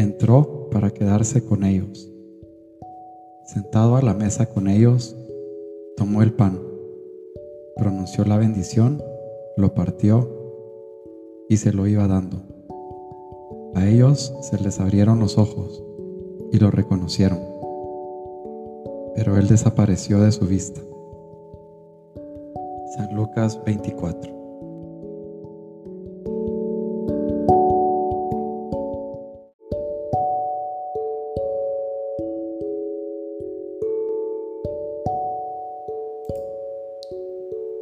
entró para quedarse con ellos. Sentado a la mesa con ellos, tomó el pan, pronunció la bendición, lo partió y se lo iba dando. A ellos se les abrieron los ojos y lo reconocieron, pero él desapareció de su vista. San Lucas 24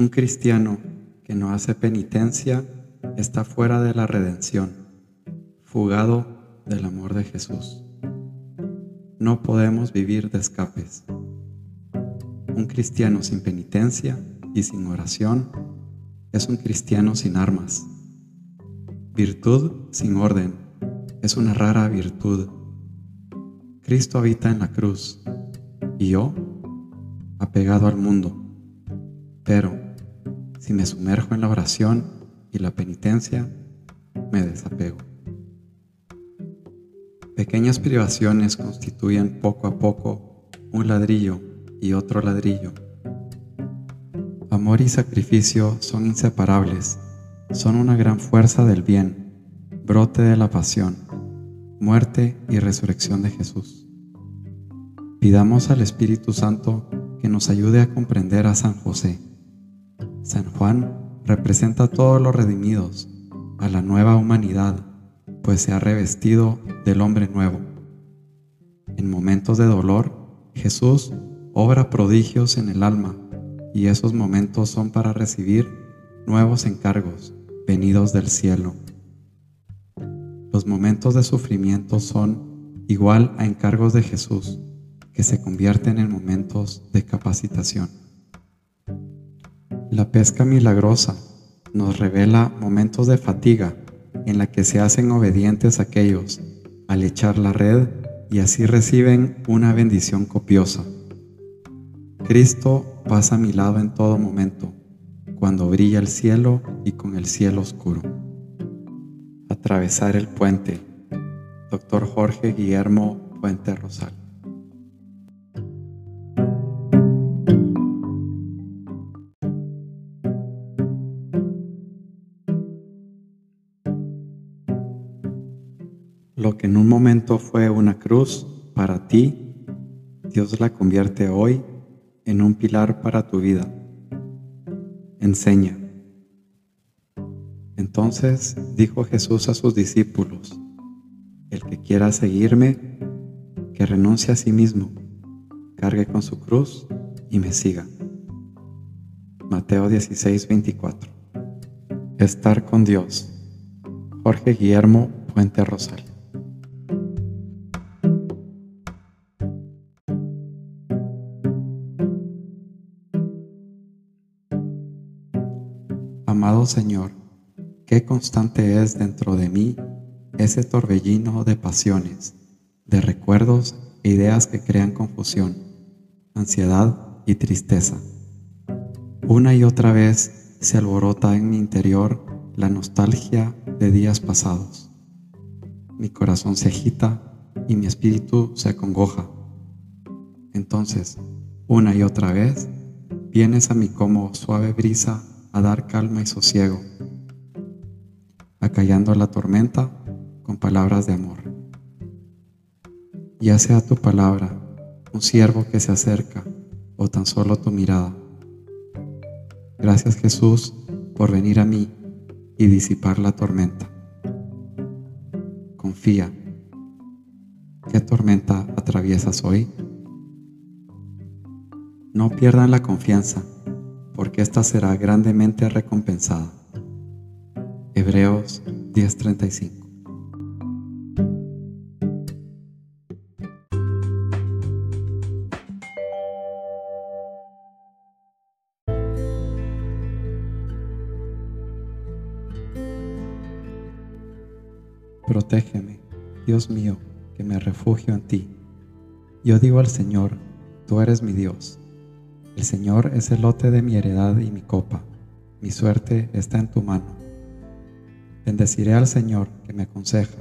Un cristiano que no hace penitencia está fuera de la redención, fugado del amor de Jesús. No podemos vivir de escapes. Un cristiano sin penitencia y sin oración es un cristiano sin armas. Virtud sin orden es una rara virtud. Cristo habita en la cruz y yo apegado al mundo. Pero si me sumerjo en la oración y la penitencia, me desapego. Pequeñas privaciones constituyen poco a poco un ladrillo y otro ladrillo. Amor y sacrificio son inseparables, son una gran fuerza del bien, brote de la pasión, muerte y resurrección de Jesús. Pidamos al Espíritu Santo que nos ayude a comprender a San José San Juan representa a todos los redimidos, a la nueva humanidad, pues se ha revestido del hombre nuevo. En momentos de dolor, Jesús obra prodigios en el alma y esos momentos son para recibir nuevos encargos venidos del cielo. Los momentos de sufrimiento son igual a encargos de Jesús que se convierten en momentos de capacitación. La pesca milagrosa nos revela momentos de fatiga en la que se hacen obedientes aquellos al echar la red y así reciben una bendición copiosa. Cristo pasa a mi lado en todo momento, cuando brilla el cielo y con el cielo oscuro. Atravesar el puente. Doctor Jorge Guillermo Puente Rosal. Lo que en un momento fue una cruz para ti, Dios la convierte hoy en un pilar para tu vida. Enseña. Entonces dijo Jesús a sus discípulos, el que quiera seguirme, que renuncie a sí mismo, cargue con su cruz y me siga. Mateo 16, 24. Estar con Dios. Jorge Guillermo Puente Rosario. Amado Señor, qué constante es dentro de mí ese torbellino de pasiones, de recuerdos e ideas que crean confusión, ansiedad y tristeza. Una y otra vez se alborota en mi interior la nostalgia de días pasados. Mi corazón se agita y mi espíritu se acongoja. Entonces, una y otra vez, vienes a mí como suave brisa a dar calma y sosiego, acallando la tormenta con palabras de amor. Ya sea tu palabra, un siervo que se acerca o tan solo tu mirada. Gracias Jesús por venir a mí y disipar la tormenta. Confía. ¿Qué tormenta atraviesas hoy? No pierdan la confianza, porque ésta será grandemente recompensada. Hebreos 10:35 Protégeme, Dios mío, que me refugio en ti. Yo digo al Señor, tú eres mi Dios. El Señor es el lote de mi heredad y mi copa. Mi suerte está en tu mano. Bendeciré al Señor que me aconseja.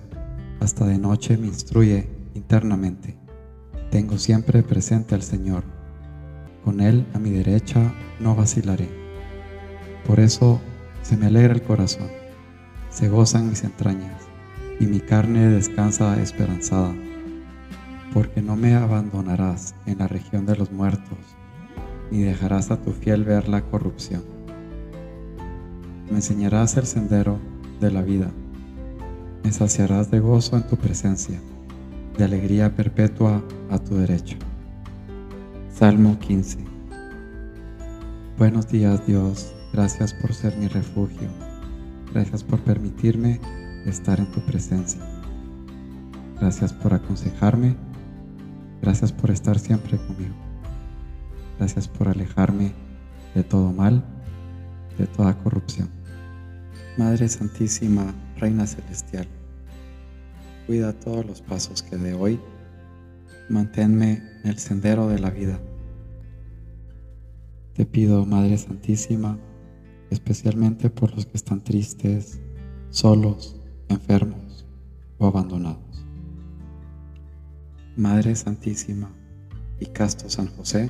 Hasta de noche me instruye internamente. Tengo siempre presente al Señor. Con Él a mi derecha no vacilaré. Por eso se me alegra el corazón, se gozan mis entrañas y mi carne descansa esperanzada, porque no me abandonarás en la región de los muertos, ni dejarás a tu fiel ver la corrupción. Me enseñarás el sendero de la vida, me saciarás de gozo en tu presencia, de alegría perpetua a tu derecho. Salmo 15 Buenos días Dios, gracias por ser mi refugio, gracias por permitirme estar en tu presencia. Gracias por aconsejarme. Gracias por estar siempre conmigo. Gracias por alejarme de todo mal, de toda corrupción. Madre Santísima, Reina Celestial, cuida todos los pasos que de hoy. Manténme en el sendero de la vida. Te pido, Madre Santísima, especialmente por los que están tristes, solos, enfermos o abandonados. Madre Santísima y Casto San José,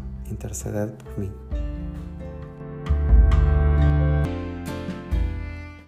interceded por mí.